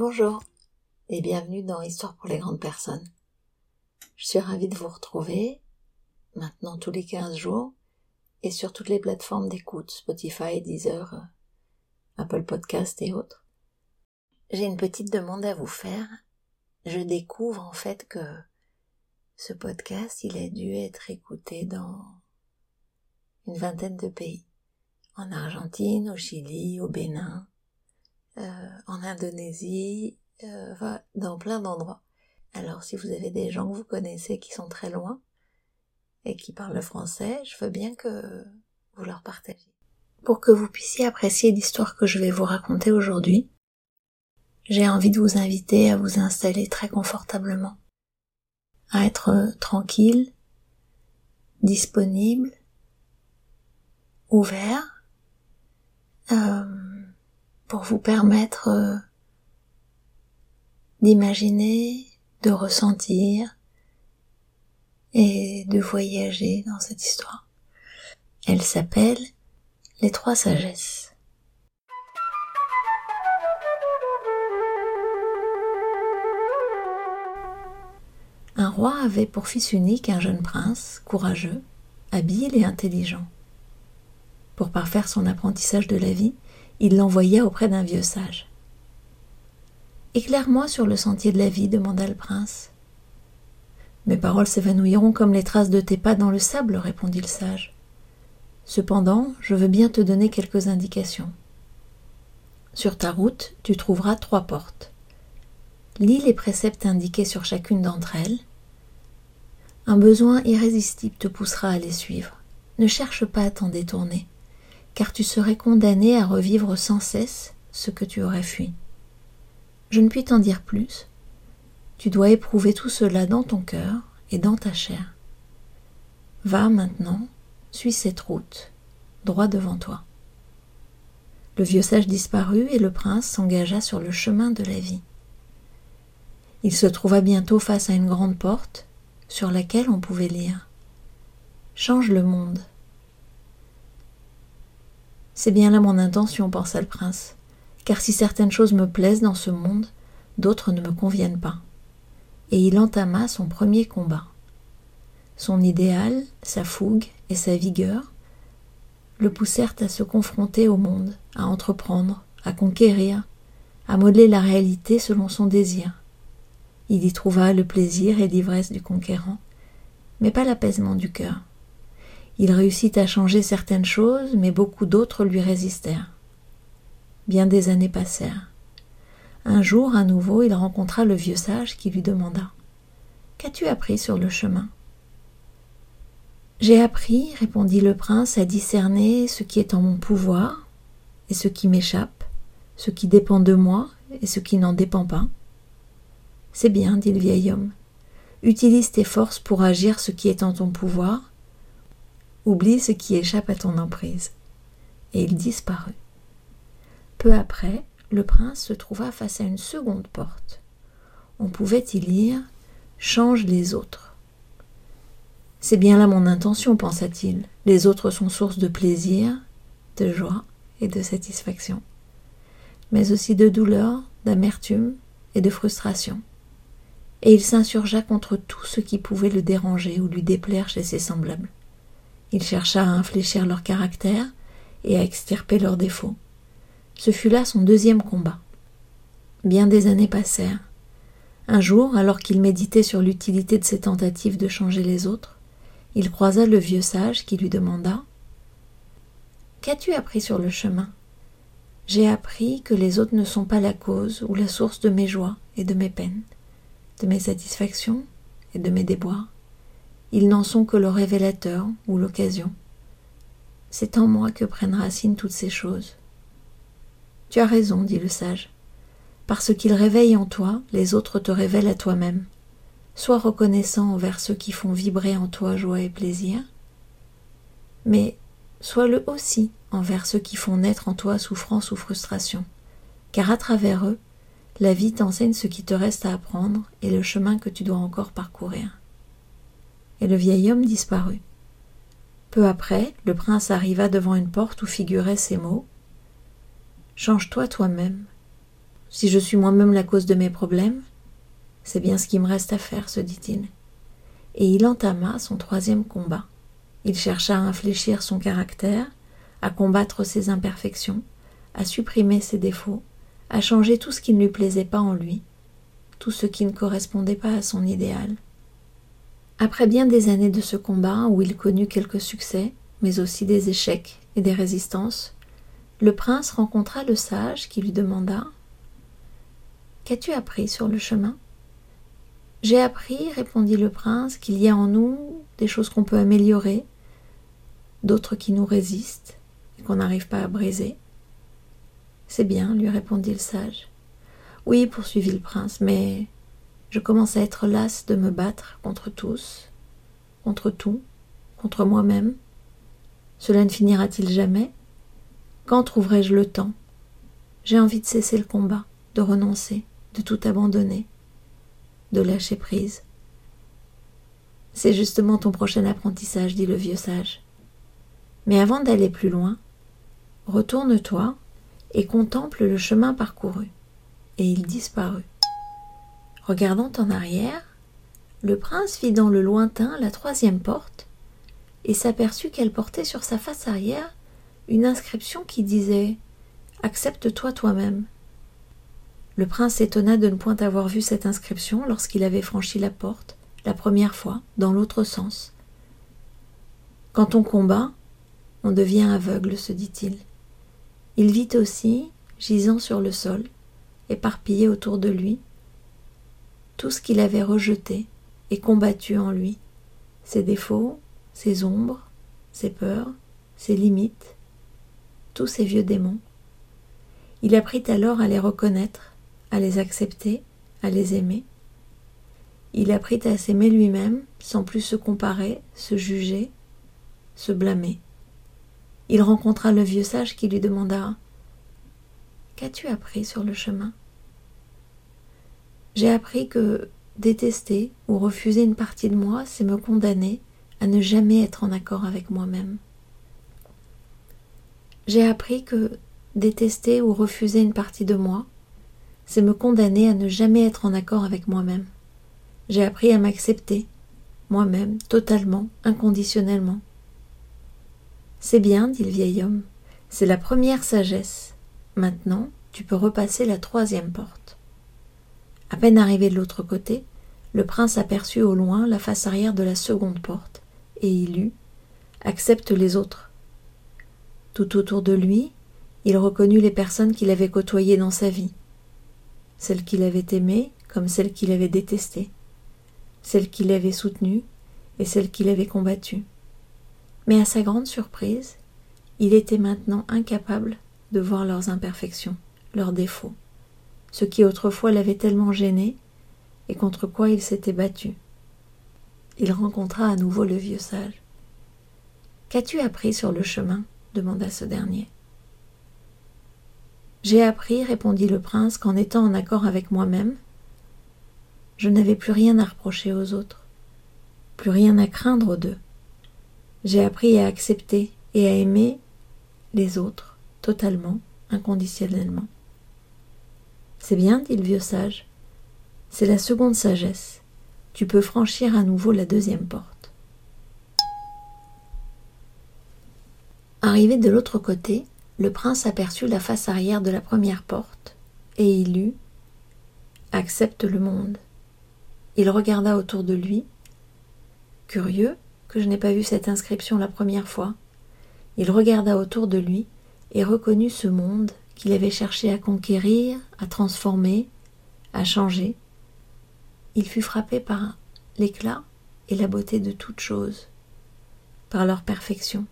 Bonjour et bienvenue dans Histoire pour les grandes personnes. Je suis ravie de vous retrouver maintenant tous les 15 jours et sur toutes les plateformes d'écoute, Spotify, Deezer, euh, Apple Podcast et autres. J'ai une petite demande à vous faire. Je découvre en fait que ce podcast, il a dû être écouté dans une vingtaine de pays. En Argentine, au Chili, au Bénin, en Indonésie, euh, dans plein d'endroits. Alors si vous avez des gens que vous connaissez qui sont très loin et qui parlent le français, je veux bien que vous leur partagiez. Pour que vous puissiez apprécier l'histoire que je vais vous raconter aujourd'hui, j'ai envie de vous inviter à vous installer très confortablement, à être tranquille, disponible, ouvert, euh, pour vous permettre euh, d'imaginer, de ressentir et de voyager dans cette histoire. Elle s'appelle Les Trois Sagesses. Un roi avait pour fils unique un jeune prince, courageux, habile et intelligent. Pour parfaire son apprentissage de la vie, il l'envoya auprès d'un vieux sage. Éclaire-moi sur le sentier de la vie, demanda le prince. Mes paroles s'évanouiront comme les traces de tes pas dans le sable, répondit le sage. Cependant, je veux bien te donner quelques indications. Sur ta route, tu trouveras trois portes. Lis les préceptes indiqués sur chacune d'entre elles. Un besoin irrésistible te poussera à les suivre. Ne cherche pas à t'en détourner car tu serais condamné à revivre sans cesse ce que tu aurais fui. Je ne puis t'en dire plus. Tu dois éprouver tout cela dans ton cœur et dans ta chair. Va maintenant, suis cette route, droit devant toi. Le vieux sage disparut et le prince s'engagea sur le chemin de la vie. Il se trouva bientôt face à une grande porte sur laquelle on pouvait lire Change le monde, c'est bien là mon intention, pensa le prince, car si certaines choses me plaisent dans ce monde, d'autres ne me conviennent pas. Et il entama son premier combat. Son idéal, sa fougue et sa vigueur le poussèrent à se confronter au monde, à entreprendre, à conquérir, à modeler la réalité selon son désir. Il y trouva le plaisir et l'ivresse du conquérant, mais pas l'apaisement du cœur. Il réussit à changer certaines choses, mais beaucoup d'autres lui résistèrent. Bien des années passèrent. Un jour, à nouveau, il rencontra le vieux sage qui lui demanda Qu'as-tu appris sur le chemin J'ai appris, répondit le prince, à discerner ce qui est en mon pouvoir et ce qui m'échappe, ce qui dépend de moi et ce qui n'en dépend pas. C'est bien, dit le vieil homme. Utilise tes forces pour agir ce qui est en ton pouvoir Oublie ce qui échappe à ton emprise. Et il disparut. Peu après, le prince se trouva face à une seconde porte. On pouvait y lire Change les autres. C'est bien là mon intention, pensa-t-il. Les autres sont source de plaisir, de joie et de satisfaction, mais aussi de douleur, d'amertume et de frustration. Et il s'insurgea contre tout ce qui pouvait le déranger ou lui déplaire chez ses semblables. Il chercha à infléchir leur caractère et à extirper leurs défauts. Ce fut là son deuxième combat. Bien des années passèrent. Un jour, alors qu'il méditait sur l'utilité de ses tentatives de changer les autres, il croisa le vieux sage qui lui demanda Qu'as-tu appris sur le chemin? J'ai appris que les autres ne sont pas la cause ou la source de mes joies et de mes peines, de mes satisfactions et de mes déboires. Ils n'en sont que le révélateur ou l'occasion. C'est en moi que prennent racine toutes ces choses. Tu as raison, dit le sage. Parce qu'ils réveillent en toi, les autres te révèlent à toi-même. Sois reconnaissant envers ceux qui font vibrer en toi joie et plaisir, mais sois-le aussi envers ceux qui font naître en toi souffrance ou frustration, car à travers eux, la vie t'enseigne ce qui te reste à apprendre et le chemin que tu dois encore parcourir et le vieil homme disparut. Peu après, le prince arriva devant une porte où figuraient ces mots Change-toi toi-même. si je suis moi-même la cause de mes problèmes, c'est bien ce qui me reste à faire, se dit-il. Et il entama son troisième combat. Il chercha à infléchir son caractère, à combattre ses imperfections, à supprimer ses défauts, à changer tout ce qui ne lui plaisait pas en lui, tout ce qui ne correspondait pas à son idéal. Après bien des années de ce combat, où il connut quelques succès, mais aussi des échecs et des résistances, le prince rencontra le sage qui lui demanda Qu'as-tu appris sur le chemin J'ai appris, répondit le prince, qu'il y a en nous des choses qu'on peut améliorer, d'autres qui nous résistent et qu'on n'arrive pas à briser. C'est bien, lui répondit le sage. Oui, poursuivit le prince, mais je commence à être lasse de me battre contre tous, contre tout, contre moi-même. Cela ne finira-t-il jamais? Quand trouverai-je le temps? J'ai envie de cesser le combat, de renoncer, de tout abandonner, de lâcher prise. C'est justement ton prochain apprentissage, dit le vieux sage. Mais avant d'aller plus loin, retourne-toi et contemple le chemin parcouru. Et il disparut. Regardant en arrière, le prince vit dans le lointain la troisième porte et s'aperçut qu'elle portait sur sa face arrière une inscription qui disait Accepte-toi toi-même. Le prince s'étonna de ne point avoir vu cette inscription lorsqu'il avait franchi la porte, la première fois, dans l'autre sens. Quand on combat, on devient aveugle, se dit-il. Il vit aussi, gisant sur le sol, éparpillé autour de lui, tout ce qu'il avait rejeté et combattu en lui, ses défauts, ses ombres, ses peurs, ses limites, tous ses vieux démons. Il apprit alors à les reconnaître, à les accepter, à les aimer. Il apprit à s'aimer lui-même sans plus se comparer, se juger, se blâmer il rencontra le vieux sage qui lui demanda Qu'as-tu appris sur le chemin? J'ai appris que détester ou refuser une partie de moi, c'est me condamner à ne jamais être en accord avec moi-même. J'ai appris que détester ou refuser une partie de moi, c'est me condamner à ne jamais être en accord avec moi-même. J'ai appris à m'accepter, moi-même, totalement, inconditionnellement. C'est bien, dit le vieil homme, c'est la première sagesse. Maintenant, tu peux repasser la troisième porte. À peine arrivé de l'autre côté, le prince aperçut au loin la face arrière de la seconde porte, et il lut Accepte les autres. Tout autour de lui, il reconnut les personnes qu'il avait côtoyées dans sa vie, celles qu'il avait aimées comme celles qu'il avait détestées, celles qu'il avait soutenues et celles qu'il avait combattues. Mais à sa grande surprise, il était maintenant incapable de voir leurs imperfections, leurs défauts, ce qui autrefois l'avait tellement gêné et contre quoi il s'était battu. Il rencontra à nouveau le vieux sage. Qu'as-tu appris sur le chemin? demanda ce dernier. J'ai appris, répondit le prince, qu'en étant en accord avec moi-même, je n'avais plus rien à reprocher aux autres, plus rien à craindre d'eux. J'ai appris à accepter et à aimer les autres totalement, inconditionnellement. C'est bien, dit le vieux sage. C'est la seconde sagesse. Tu peux franchir à nouveau la deuxième porte. Arrivé de l'autre côté, le prince aperçut la face arrière de la première porte, et il lut Accepte le monde. Il regarda autour de lui. Curieux, que je n'ai pas vu cette inscription la première fois. Il regarda autour de lui et reconnut ce monde qu'il avait cherché à conquérir, à transformer, à changer. Il fut frappé par l'éclat et la beauté de toutes choses, par leur perfection.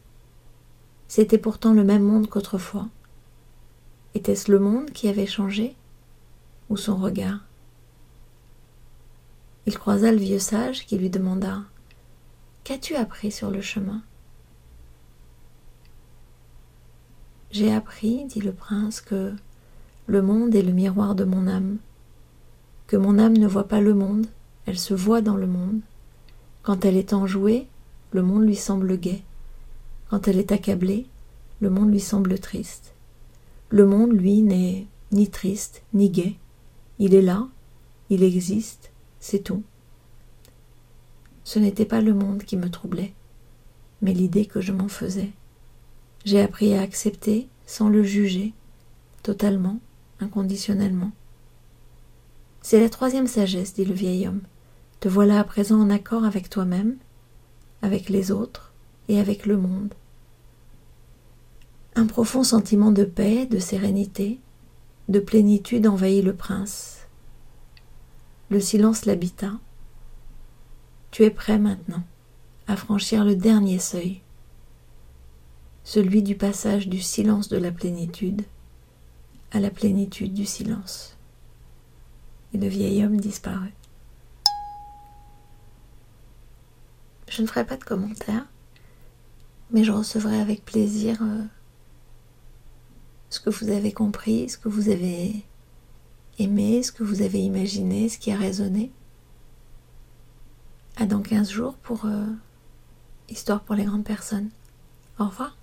C'était pourtant le même monde qu'autrefois. Était-ce le monde qui avait changé ou son regard? Il croisa le vieux sage qui lui demanda Qu'as-tu appris sur le chemin? J'ai appris, dit le prince, que le monde est le miroir de mon âme, que mon âme ne voit pas le monde, elle se voit dans le monde. Quand elle est enjouée, le monde lui semble gai. Quand elle est accablée, le monde lui semble triste. Le monde, lui, n'est ni triste, ni gai. Il est là, il existe, c'est tout. Ce n'était pas le monde qui me troublait, mais l'idée que je m'en faisais. J'ai appris à accepter sans le juger, totalement, inconditionnellement. C'est la troisième sagesse, dit le vieil homme. Te voilà à présent en accord avec toi-même, avec les autres et avec le monde. Un profond sentiment de paix, de sérénité, de plénitude envahit le prince. Le silence l'habita. Tu es prêt maintenant à franchir le dernier seuil, celui du passage du silence de la plénitude à la plénitude du silence. Et le vieil homme disparut. Je ne ferai pas de commentaires, mais je recevrai avec plaisir euh, ce que vous avez compris, ce que vous avez aimé, ce que vous avez imaginé, ce qui a résonné. À dans 15 jours pour euh, Histoire pour les grandes personnes. Au revoir.